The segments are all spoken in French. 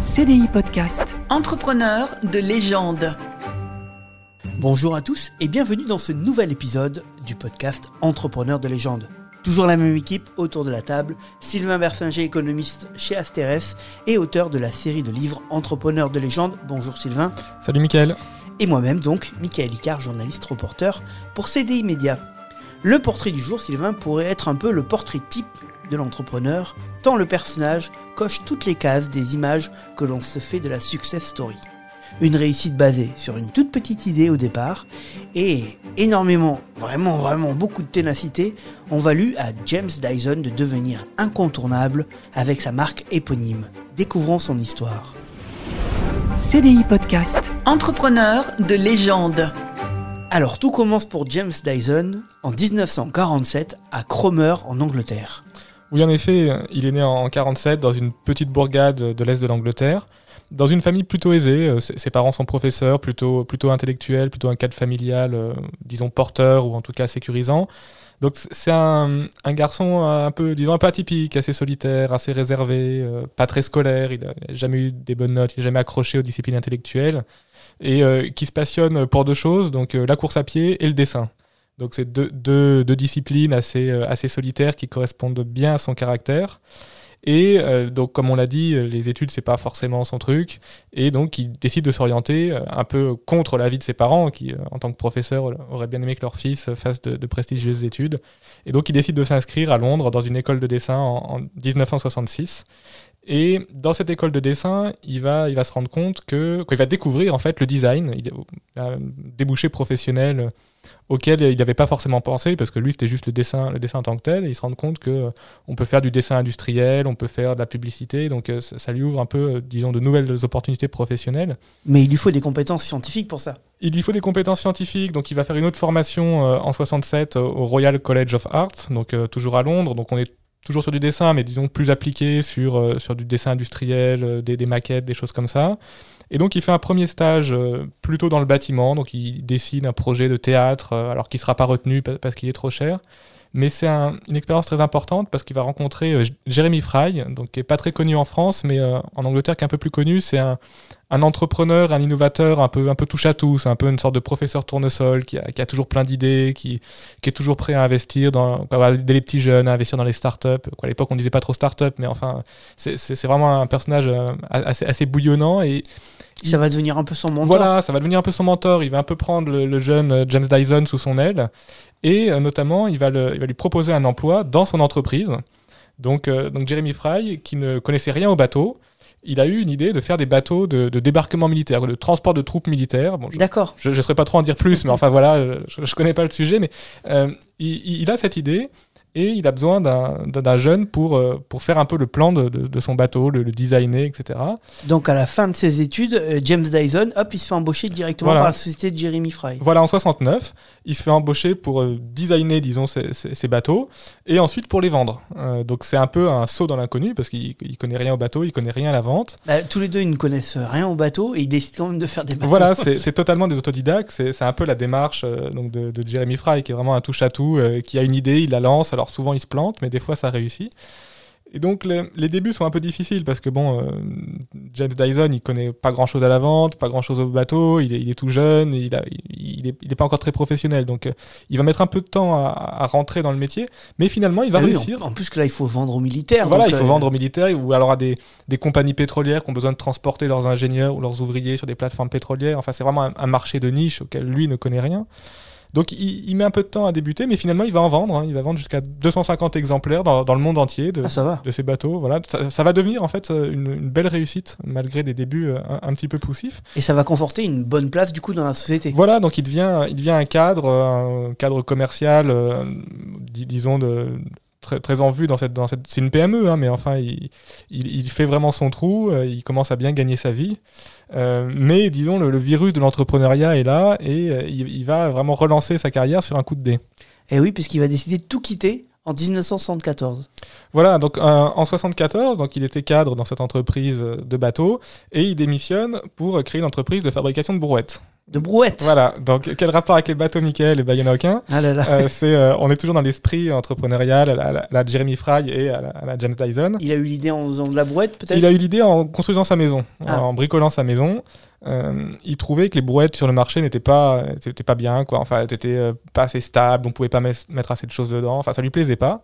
CDI Podcast. Entrepreneur de légende. Bonjour à tous et bienvenue dans ce nouvel épisode du podcast Entrepreneur de légende. Toujours la même équipe autour de la table, Sylvain Bersinger, économiste chez Asterès et auteur de la série de livres Entrepreneur de légende. Bonjour Sylvain. Salut Mickaël. Et moi-même donc, Michael Icard, journaliste reporter pour CDI Média. Le portrait du jour, Sylvain, pourrait être un peu le portrait type de l'entrepreneur, tant le personnage coche toutes les cases des images que l'on se fait de la success story. Une réussite basée sur une toute petite idée au départ et énormément, vraiment, vraiment beaucoup de ténacité ont valu à James Dyson de devenir incontournable avec sa marque éponyme. Découvrons son histoire. CDI Podcast. Entrepreneur de légende. Alors tout commence pour James Dyson en 1947 à Cromer en Angleterre. Oui, en effet, il est né en 47 dans une petite bourgade de l'est de l'Angleterre, dans une famille plutôt aisée. Euh, ses parents sont professeurs, plutôt, plutôt intellectuels, plutôt un cadre familial, euh, disons, porteur ou en tout cas sécurisant. Donc c'est un, garçon un peu, disons, un peu atypique, assez solitaire, assez réservé, euh, pas très scolaire, il n'a jamais eu des bonnes notes, il n'a jamais accroché aux disciplines intellectuelles, et qui se passionne pour deux choses, donc la course à pied et le dessin. Donc c'est deux, disciplines assez, euh, assez solitaires qui correspondent bien à son caractère. Et euh, donc, comme on l'a dit, les études, c'est pas forcément son truc. Et donc, il décide de s'orienter euh, un peu contre l'avis de ses parents, qui, en tant que professeur, auraient bien aimé que leur fils fasse de, prestigieuses études. Et donc, il décide de s'inscrire à Londres dans une école de dessin en, 1966. Et dans cette école de dessin, il va, il va se rendre compte que, qu'il va découvrir en fait le design, il a un débouché professionnel auquel il n'avait pas forcément pensé, parce que lui, c'était juste le dessin, le dessin en tant que tel, et il se rend compte que euh, on peut faire du dessin industriel, on peut faire de la publicité, donc euh, ça, lui ouvre un peu, euh, disons, de nouvelles opportunités professionnelles. Mais il lui faut des compétences scientifiques pour ça. Il lui faut des compétences scientifiques, donc il va faire une autre formation en 67 au Royal College of Art, donc toujours à Londres, donc on est toujours sur du dessin, mais disons plus appliqué sur, sur du dessin industriel, des, des, maquettes, des choses comme ça. Et donc il fait un premier stage euh, plutôt dans le bâtiment, donc il dessine un projet de théâtre, euh, alors qu'il ne sera pas retenu parce qu'il est trop cher. Mais c'est une expérience très importante parce qu'il va rencontrer euh, Jérémy Fry, donc qui n'est pas très connu en France, mais en Angleterre qui est un peu plus connu. C'est un, entrepreneur, un innovateur un peu, un peu touche à tout. C'est un peu une sorte de professeur tournesol qui a, toujours plein d'idées, qui, est toujours prêt à investir dans, aider les petits jeunes, à investir dans les startups. À l'époque, on disait pas trop startup, mais enfin, c'est vraiment un personnage assez, assez bouillonnant et ça va devenir un peu son mentor. Voilà, ça va devenir un peu son mentor. Il va un peu prendre le, jeune euh, James Dyson sous son aile. Et euh, notamment, il va, il va, lui proposer un emploi dans son entreprise. Donc, euh, donc Jeremy Fry, qui ne connaissait rien au bateau, il a eu une idée de faire des bateaux de, débarquement militaire, de transport de troupes militaires. Bon, D'accord. Je ne serais pas trop en dire plus, mais enfin voilà, je ne connais pas le sujet, mais il, il, a cette idée et il a besoin d'un jeune pour, euh, pour faire un peu le plan de, de, son bateau, le, designer, etc. Donc à la fin de ses études, euh, James Dyson, hop, il se fait embaucher directement par la société de Jeremy Fry. Voilà, en 69, il se fait embaucher pour euh, designer, disons, ses, bateaux, et ensuite pour les vendre. donc c'est un peu un saut dans l'inconnu, parce qu'il connaît rien au bateau, il connaît rien à la vente. Bah, tous les deux, ils ne connaissent rien au bateau, et ils décident quand même de faire des bateaux. Voilà, c'est totalement des autodidactes, c'est un peu la démarche donc de, de, Jeremy Fry, qui est vraiment un touche-à-tout, qui a une idée, il la lance, alors souvent il se plante, mais des fois ça réussit. Et donc les, débuts sont un peu difficiles parce que bon, euh, James Dyson, il connaît pas grand chose à la vente, pas grand chose au bateau, il est, tout jeune, il, a, il, est, pas encore très professionnel, donc euh, il va mettre un peu de temps à, rentrer dans le métier, mais finalement il va ah réussir. en, plus que là il faut vendre aux militaires. Voilà, il faut euh, vendre aux militaires ou alors à des, des, compagnies pétrolières qui ont besoin de transporter leurs ingénieurs ou leurs ouvriers sur des plateformes pétrolières. Enfin c'est vraiment un marché de niche auquel lui ne connaît rien. Donc il, met un peu de temps à débuter, mais finalement il va en vendre. Hein. Il va vendre jusqu'à 250 exemplaires dans, le monde entier de, ah, de ces bateaux. Voilà, ça, va devenir en fait euh, une, belle réussite malgré des débuts euh, un, petit peu poussifs. Et ça va conforter une bonne place du coup dans la société. Voilà, donc il devient, il devient un cadre, un cadre commercial, euh, disons de très, très en vue dans cette, dans cette c'est une PME hein, mais enfin il, il, fait vraiment son trou euh, il commence à bien gagner sa vie euh, mais disons le, virus de l'entrepreneuriat est là et euh, il, va vraiment relancer sa carrière sur un coup de dé et eh oui puisqu'il va décider de tout quitter en 1974. Voilà, donc en 1974, donc il était cadre dans cette entreprise de bateaux et il démissionne pour créer une entreprise de fabrication de brouettes. De brouette. Voilà, donc quel rapport avec les bateaux, Michael il n'y en a aucun. Ah là là. Euh, c'est, euh, on est toujours dans l'esprit entrepreneurial à la, à la- à la Jeremy Fry et à la, à la James Dyson. Il a eu l'idée en faisant de la brouette, peut-être? Il a eu l'idée en construisant sa maison, Ah. en bricolant sa maison. Euh, il trouvait que les brouettes sur le marché n'étaient pas, pas bien, quoi. Enfin, elles n'étaient euh, pas assez stables, on pouvait pas mettre assez de choses dedans. Enfin, ça lui plaisait pas.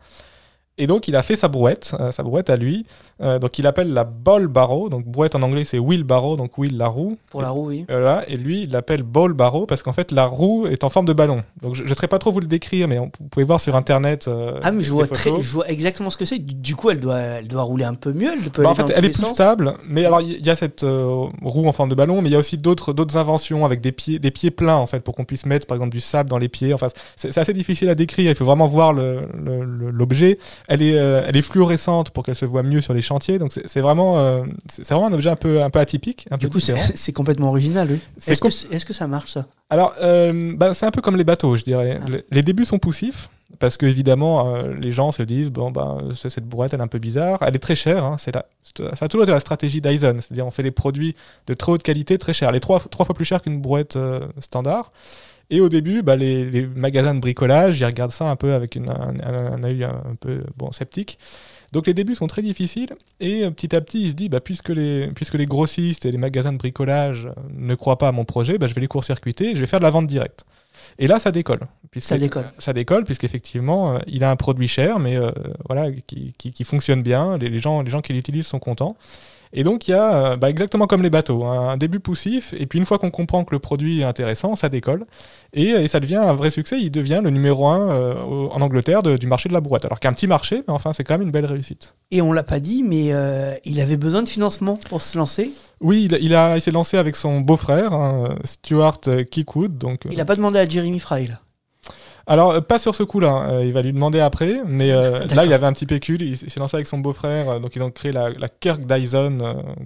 Et donc, il a fait sa brouette, euh, sa brouette à lui. Euh, donc, il appelle la ball barrow. Donc, brouette en anglais, c'est wheel barrow, donc wheel la roue. Pour la roue, oui. Voilà, et lui, il l'appelle ball barrow parce qu'en fait, la roue est en forme de ballon. Donc, je ne saurais pas trop vous le décrire, mais on- vous pouvez voir sur internet. euh, Ah, mais je vois, très, je vois exactement ce que c'est. Du, coup, elle doit, elle doit rouler un peu mieux. Elle peut Bah, en fait, elle est plus sens. stable, mais alors il y a cette roue en forme de ballon, mais il y a aussi d'autres d'autres inventions avec des pieds des pieds pleins en fait pour qu'on puisse mettre par exemple du sable dans les pieds. Enfin, c'est assez difficile à décrire. Il faut vraiment voir le- le- le- l'objet. Elle est euh, elle est fluorescente pour qu'elle se voit mieux sur les chantiers. Donc c'est vraiment euh, c'est vraiment un objet un peu un peu atypique. Un Du peu coup, c'est complètement original, oui. Est-ce com- que, est-ce que ça marche, ça? Alors, euh, bah, c'est un peu comme les bateaux, je dirais. Ah. Le- Les débuts sont poussifs, parce que évidemment, les gens se disent bon, bah, cette bourrette, elle est un peu bizarre. Elle est très chère. hein, c'est la- ça a toujours été la stratégie Dyson, c'est-à-dire on fait des produits de très haute qualité, très chers. Elle est trois, trois fois plus chère qu'une brouette standard. Et au début, bah, les, les magasins de bricolage, ils regardent ça un peu avec une- un, un- un œil un peu bon, sceptique. Donc les débuts sont très difficiles et euh, petit à petit il se dit bah, puisque, les, puisque les grossistes et les magasins de bricolage euh, ne croient pas à mon projet, bah, je vais les court-circuiter et je vais faire de la vente directe. Et là ça décolle. Ça décolle. Ça décolle puisqu'effectivement euh, il a un produit cher mais euh, voilà, qui, qui- qui fonctionne bien, les, les gens, les gens qui l'utilisent sont contents. Et donc il y a euh, bah, exactement comme les bateaux, hein, un début poussif et puis une fois qu'on comprend que le produit est intéressant, ça décolle et, et ça devient un vrai succès. Il devient le numéro un euh, en Angleterre de- du marché de la brouette. Alors qu'un petit marché, mais enfin c'est quand même une belle réussite. Et on l'a pas dit, mais euh, il avait besoin de financement pour se lancer? Oui, il, a- il, a, il s'est lancé avec son beau-frère, hein, Stuart euh, Kickwood. Donc, euh, Il a pas demandé à Jeremy Fry, là? Alors, euh, pas sur ce coup-là, euh, il va lui demander après, mais euh, là, il avait un petit pécule, il, s'est lancé avec son beau-frère, euh, donc ils ont créé la, la Kirk Dyson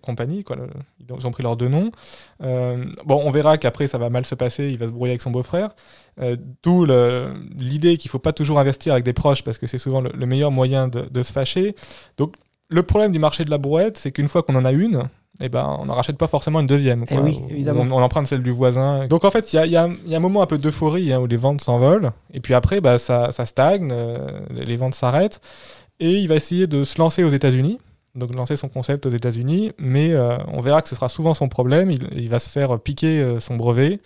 Company, quoi, le- ils, ont, pris leurs deux noms. Bon, on verra qu'après, ça va mal se passer, il va se brouiller avec son beau-frère. D'où l'idée qu'il faut pas toujours investir avec des proches, parce que c'est souvent le, le meilleur moyen de, de se fâcher. Donc, le problème du marché de la brouette, c'est qu'une fois qu'on en a une, eh ben, on n'en rachète pas forcément une deuxième. Eh oui, évidemment. On, on emprunte celle du voisin. Donc en fait, il y a, y y un moment un peu d'euphorie hein, où les ventes s'envolent. Et puis après, bah, ça, ça stagne, euh, les ventes s'arrêtent. Et il va essayer de se lancer aux États-Unis. Donc lancer son concept aux États-Unis. Mais euh, on verra que ce sera souvent son problème. Il, il va se faire piquer euh, son brevet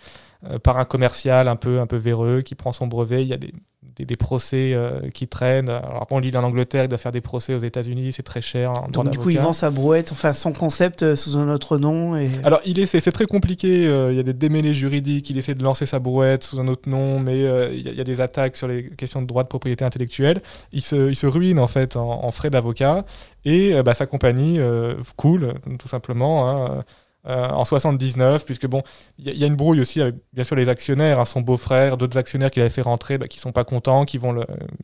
par un commercial un peu, un peu véreux qui prend son brevet. Il y a des, des, des procès euh, qui traînent. Alors bon, lui, il est en Angleterre, il doit faire des procès aux États-Unis. C'est très cher. Donc, du coup, il vend sa brouette, enfin, son concept euh, sous un autre nom. Et... Alors, il essaie, c'est très compliqué. euh, Il y a des démêlés juridiques. Il essaie de lancer sa brouette sous un autre nom, mais il y, a- il y a des attaques sur les questions de droit de propriété intellectuelle. Il se, il se ruine en fait en, en frais d'avocat et bah, sa compagnie coule tout simplement. hein, euh, en 79, puisque bon, il y, y a une brouille aussi avec bien sûr les actionnaires, hein, son beau-frère, d'autres actionnaires qu'il avait fait rentrer, bah, qui sont pas contents, qui vont, le,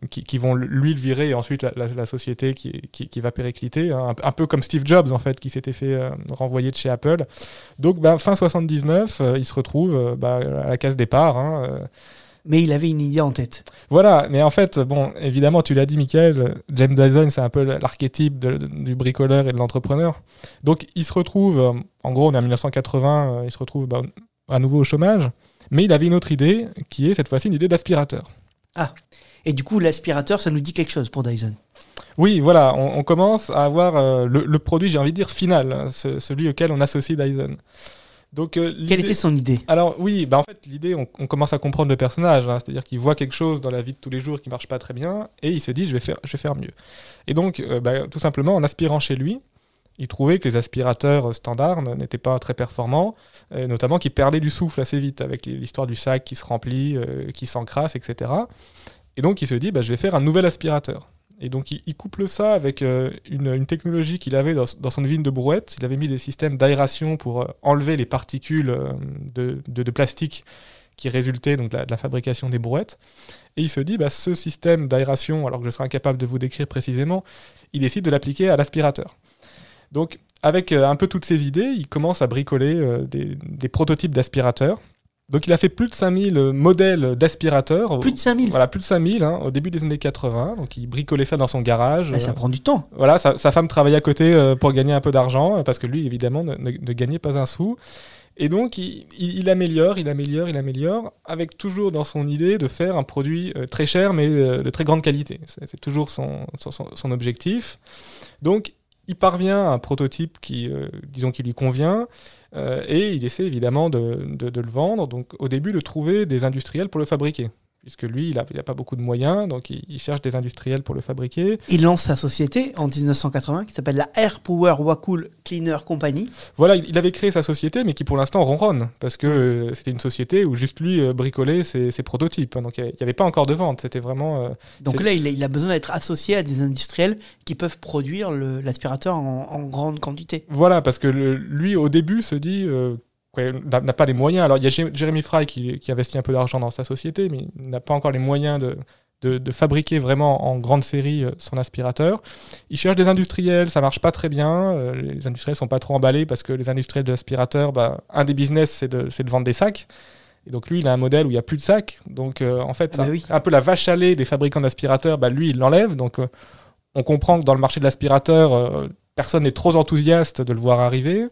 qui, qui vont lui le virer et ensuite la, la- société qui, qui, qui va péricliter, hein, un, un peu comme Steve Jobs en fait, qui s'était fait euh, renvoyer de chez Apple. Donc bah, fin 79, euh, il se retrouve euh, bah, à la case départ. hein, euh, Mais il avait une idée en tête. voilà, mais en fait, bon, évidemment, tu l'as dit, Michael, James Dyson, c'est un peu l'archétype de- de- du bricoleur et de l'entrepreneur. Donc, il se retrouve, euh, en gros, on est en 1980, euh, il se retrouve bah, à nouveau au chômage, mais il avait une autre idée, qui est cette fois-ci une idée d'aspirateur. Et du coup, l'aspirateur, ça nous dit quelque chose pour Dyson. Oui, voilà, on, on commence à avoir euh, le, le produit, j'ai envie de dire, final, hein, ce- celui auquel on associe Dyson. Donc, euh, Quelle était son idée? Alors oui, bah en fait l'idée, on, on commence à comprendre le personnage, hein, c'est-à-dire qu'il voit quelque chose dans la vie de tous les jours qui marche pas très bien, et il se dit je vais faire, je vais faire mieux. Et donc euh, bah, tout simplement en aspirant chez lui, il trouvait que les aspirateurs standards n'étaient pas très performants, euh, notamment qu'ils perdaient du souffle assez vite avec l'histoire du sac qui se remplit, qui s'encrasse, etc. Et donc il se dit bah, je vais faire un nouvel aspirateur. Et donc il, couple ça avec euh, une, technologie qu'il avait dans, son usine de brouette. Il avait mis des systèmes d'aération pour euh, enlever les particules euh, de, plastique qui résultaient donc de la, fabrication des brouettes. Et il se dit, bah, ce système d'aération, alors que je serai incapable de vous décrire précisément, il décide de l'appliquer à l'aspirateur. Donc avec un peu toutes ces idées, il commence à bricoler des prototypes d'aspirateurs. Donc il a fait plus de 5000 modèles d'aspirateurs. Plus de 5000 Voilà, plus de 5000 hein, au début des années 80. Donc il bricolait ça dans son garage. Ça Euh, prend du temps. voilà, sa, sa femme travaillait à côté euh, pour gagner un peu d'argent, euh, parce que lui, évidemment, ne, ne- ne gagnait pas un sou. Et donc, il, il- il améliore, il améliore, il améliore, avec toujours dans son idée de faire un produit euh, très cher, mais euh, de très grande qualité. C'est toujours son- son objectif. Donc, il parvient à un prototype qui, euh, disons, qui lui convient, euh, et il essaie évidemment de, le vendre. Donc, au début, de trouver des industriels pour le fabriquer. Puisque lui, il n'a a pas beaucoup de moyens, donc il, il cherche des industriels pour le fabriquer. Il lance sa société en 1980 qui s'appelle la Air Power Wacool Cleaner Company. Voilà, il il avait créé sa société, mais qui pour l'instant ronronne, parce que euh, c'était une société où juste lui euh, bricolait ses, ses prototypes. hein. donc il n'y avait pas encore de vente, c'était vraiment... euh, Donc là, il a, il a besoin d'être associé à des industriels qui peuvent produire l'aspirateur en, en grande quantité. Voilà, parce que le- lui, au début, se dit... n'a pas les moyens. Alors, il y a Jé- Jeremy Fry qui, qui investit un peu d'argent dans sa société, mais il n'a pas encore les moyens de, de, de fabriquer vraiment en grande série euh, son aspirateur. Il cherche des industriels, ça marche pas très bien. euh, les industriels sont pas trop emballés parce que les industriels de l'aspirateur, bah, un des business, c'est de, vendre des sacs. Et donc, lui, il a un modèle où il n'y a plus de sacs. Donc, euh, en fait, Ah bah un- oui. un peu la vache à lait des fabricants d'aspirateurs, bah, lui, il l'enlève. Donc, euh, on comprend que dans le marché de l'aspirateur, euh, personne n'est trop enthousiaste de le voir arriver.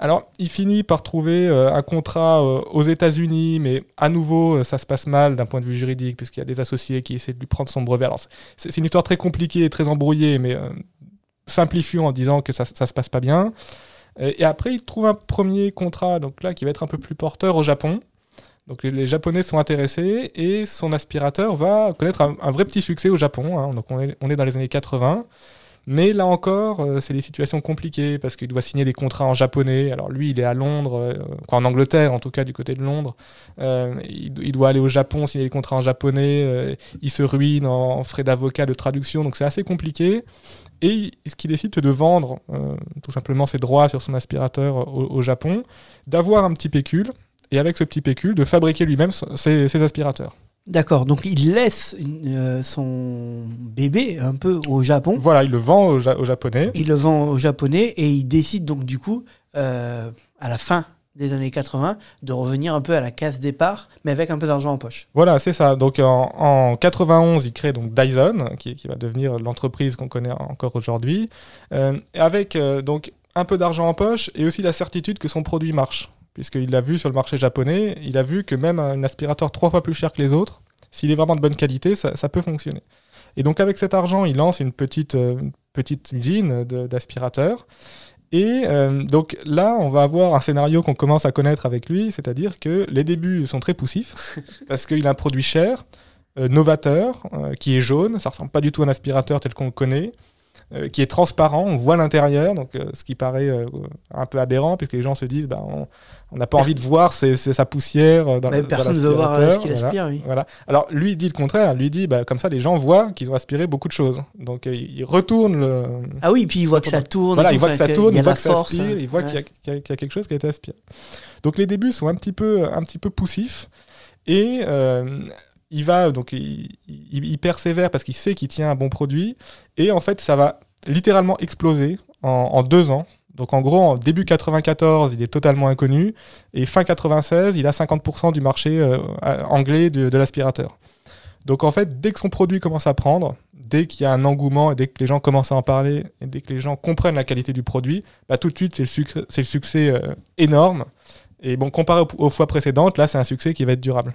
Alors, il finit par trouver euh, un contrat euh, aux États-Unis, mais à nouveau, euh, ça se passe mal d'un point de vue juridique, puisqu'il y a des associés qui essaient de lui prendre son brevet. Alors, c'est une histoire très compliquée et très embrouillée, mais simplifions en disant que ça, ça se passe pas bien. Et après, il trouve un premier contrat, donc là, qui va être un peu plus porteur au Japon. Donc les, Japonais sont intéressés et son aspirateur va connaître un, vrai petit succès au Japon. hein. Donc on est dans les années 80. Mais là encore, euh, c'est des situations compliquées parce qu'il doit signer des contrats en japonais. Alors lui, il est à Londres, euh, en Angleterre en tout cas, du côté de Londres. Euh, il, do- il doit aller au Japon, signer des contrats en japonais. il se ruine en, frais d'avocat, de traduction. Donc c'est assez compliqué. Et ce qu'il décide, c'est de vendre tout simplement ses droits sur son aspirateur au, Japon, d'avoir un petit pécule, et avec ce petit pécule, de fabriquer lui-même ses aspirateurs. D'accord, donc il laisse euh, son bébé un peu au Japon. Voilà, il le vend aux, Ja- aux Japonais. Il le vend aux Japonais et il décide donc du coup, euh, à la fin des années 80, de revenir un peu à la case départ, mais avec un peu d'argent en poche. Voilà, c'est ça. Donc en, en 91, il crée donc Dyson, qui, qui va devenir l'entreprise qu'on connaît encore aujourd'hui, euh, avec donc un peu d'argent en poche et aussi la certitude que son produit marche, puisqu'il l'a vu sur le marché japonais, il a vu que même un aspirateur trois fois plus cher que les autres, s'il est vraiment de bonne qualité, ça, ça peut fonctionner. Et donc avec cet argent, il lance une petite, euh, une petite usine d'aspirateurs. Et euh, donc là, on va avoir un scénario qu'on commence à connaître avec lui, c'est-à-dire que les débuts sont très poussifs, parce qu'il a un produit cher, euh, novateur, euh, qui est jaune, ça ressemble pas du tout à un aspirateur tel qu'on le connaît, euh, qui est transparent, on voit l'intérieur, donc euh, ce qui paraît euh, un peu aberrant, puisque les gens se disent, bah, on n'a pas envie de voir c'est sa poussière dans, Mais dans personne ne veut voir ce qu'il voilà. aspire, oui. Voilà. Alors lui dit le contraire, lui dit bah, comme ça les gens voient qu'ils ont aspiré beaucoup de choses. Donc il retourne le, Ah oui, puis il voit que ça tourne. voilà, il voit que ça tourne, il a il voit que ça aspire, hein. il voit qu'il y, a- qu'il y quelque chose qui a été aspiré. Donc les débuts sont un petit peu, un petit peu poussifs et euh, il va donc il, persévère parce qu'il sait qu'il tient un bon produit et en fait ça va littéralement exploser en, deux ans. Donc en gros, début 94, il est totalement inconnu et fin 96, il a 50% du marché euh, anglais de, l'aspirateur. Donc en fait, dès que son produit commence à prendre, dès qu'il y a un engouement et dès que les gens commencent à en parler dès que les gens comprennent la qualité du produit, bah, tout de suite c'est le, succès euh, énorme. Et bon, comparé aux fois précédentes, là c'est un succès qui va être durable.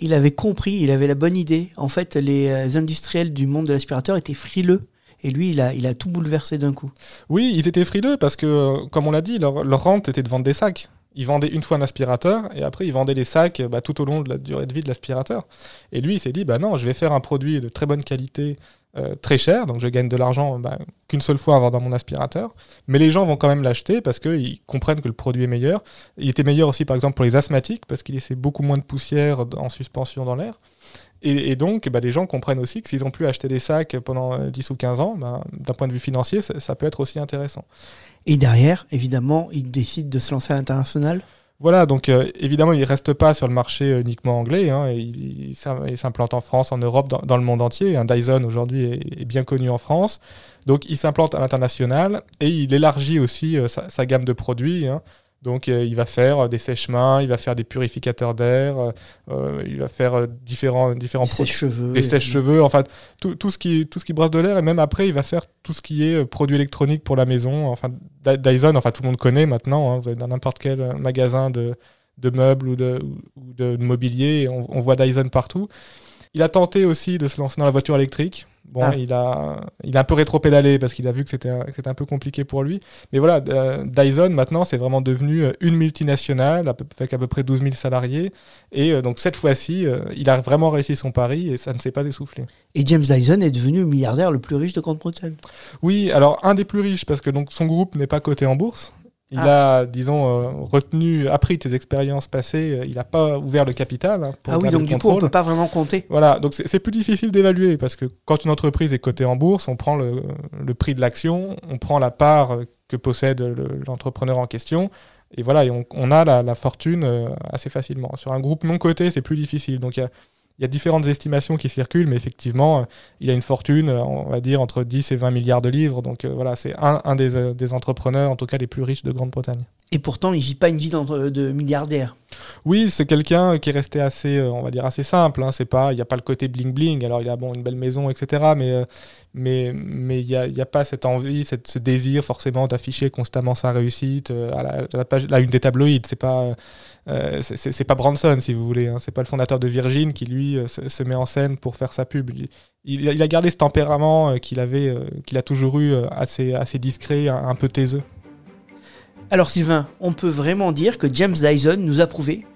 Il avait compris, il avait la bonne idée. En fait, les euh, industriels du monde de l'aspirateur étaient frileux. Et lui, il a, tout bouleversé d'un coup. Oui, ils étaient frileux parce que, euh, comme on l'a dit, leur, leur rente était de vendre des sacs. Ils vendaient une fois un aspirateur et après ils vendaient les sacs bah, tout au long de la durée de vie de l'aspirateur. Et lui, il s'est dit, bah non, je vais faire un produit de très bonne qualité, euh, très cher, donc je gagne de l'argent bah, qu'une seule fois en vendant mon aspirateur. Mais les gens vont quand même l'acheter parce qu'ils comprennent que le produit est meilleur. Il était meilleur aussi, par exemple, pour les asthmatiques parce qu'il laissait beaucoup moins de poussière en suspension dans l'air. Et, et donc, bah, les gens comprennent aussi que s'ils ont pu acheter des sacs pendant euh, 10 ou 15 ans, bah, d'un point de vue financier, ça, ça peut être aussi intéressant. Et derrière, évidemment, il décide de se lancer à l'international? Voilà, donc euh, évidemment, il ne reste pas sur le marché euh, uniquement anglais. hein, il il s'im- il s'implante en France, en Europe, dans, dans le monde entier. Un Dyson aujourd'hui est, est bien connu en France. Donc il s'implante à l'international et il élargit aussi euh, sa, sa gamme de produits. hein. Donc euh, il va faire des sèche-mains, il va faire des purificateurs d'air, euh, il va faire euh, différents différents Des sèche-cheveux. des sèche-cheveux, enfin tout, tout ce qui tout ce qui brasse de l'air et même après il va faire tout ce qui est euh, produits électroniques pour la maison. Enfin Dy- Dyson, enfin tout le monde connaît maintenant. hein, vous allez dans n'importe quel euh, magasin de, de meubles ou de, ou de mobilier, on voit Dyson partout. Il a tenté aussi de se lancer dans la voiture électrique. Bon, Ah. il a il a un peu rétro-pédalé parce qu'il a vu que c'était un- peu compliqué pour lui. Mais voilà, euh, Dyson maintenant c'est vraiment devenu euh, une multinationale avec à peu près 12 000 salariés. Et euh, donc cette fois-ci, il a vraiment réussi son pari et ça ne s'est pas essoufflé. Et James Dyson est devenu le milliardaire le plus riche de Grande-Bretagne. Oui, alors un des plus riches parce que donc son groupe n'est pas coté en bourse. Il a, disons, euh, retenu, appris ses expériences passées. euh, Il n'a pas ouvert le capital. hein, pour Ah oui, donc du coup, on contrôle. peut pas vraiment compter. Voilà, donc c'est plus difficile d'évaluer parce que quand une entreprise est cotée en bourse, on prend le, le prix de l'action, on prend la part euh, que possède le- l'entrepreneur en question, et voilà, et on, on a la, la fortune euh, assez facilement. Sur un groupe non coté, c'est plus difficile. Donc il y a, il y a différentes estimations qui circulent, mais effectivement, euh, il a une fortune, euh, on va dire, entre 10 et 20 milliards de livres. Donc euh, voilà, c'est un, des, entrepreneurs, en tout cas les plus riches de Grande-Bretagne. Et pourtant, il vit pas une vie de milliardaire. Oui, c'est quelqu'un qui est resté assez, euh, on va dire assez simple. Hein. C'est pas, il n'y a pas le côté bling bling. Alors il a bon une belle maison, etc. Mais euh, mais mais il y a, pas cette envie, cette, ce désir forcément d'afficher constamment sa réussite euh, à, la, page, une des tabloïds. C'est pas c'est- pas Branson si vous voulez. Hein. C'est pas le fondateur de Virgin qui lui se, met en scène pour faire sa pub. Il, il a- gardé ce tempérament qu'il avait, qu'il a toujours eu, assez assez discret, un, un peu taiseux. Alors Sylvain, on peut vraiment dire que James Dyson nous a prouvé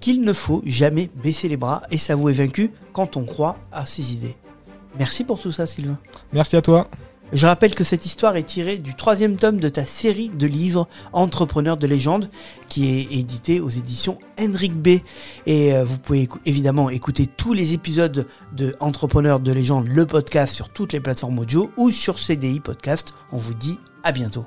qu'il ne faut jamais baisser les bras et s'avouer vaincu quand on croit à ses idées. Merci pour tout ça Sylvain. Merci à toi. Je rappelle que cette histoire est tirée du troisième tome de ta série de livres Entrepreneurs de légende qui est édité aux éditions Henrik B. Et euh, vous pouvez évidemment écouter tous les épisodes de Entrepreneurs de légende, le podcast sur toutes les plateformes audio ou sur CDI Podcast. On vous dit à bientôt.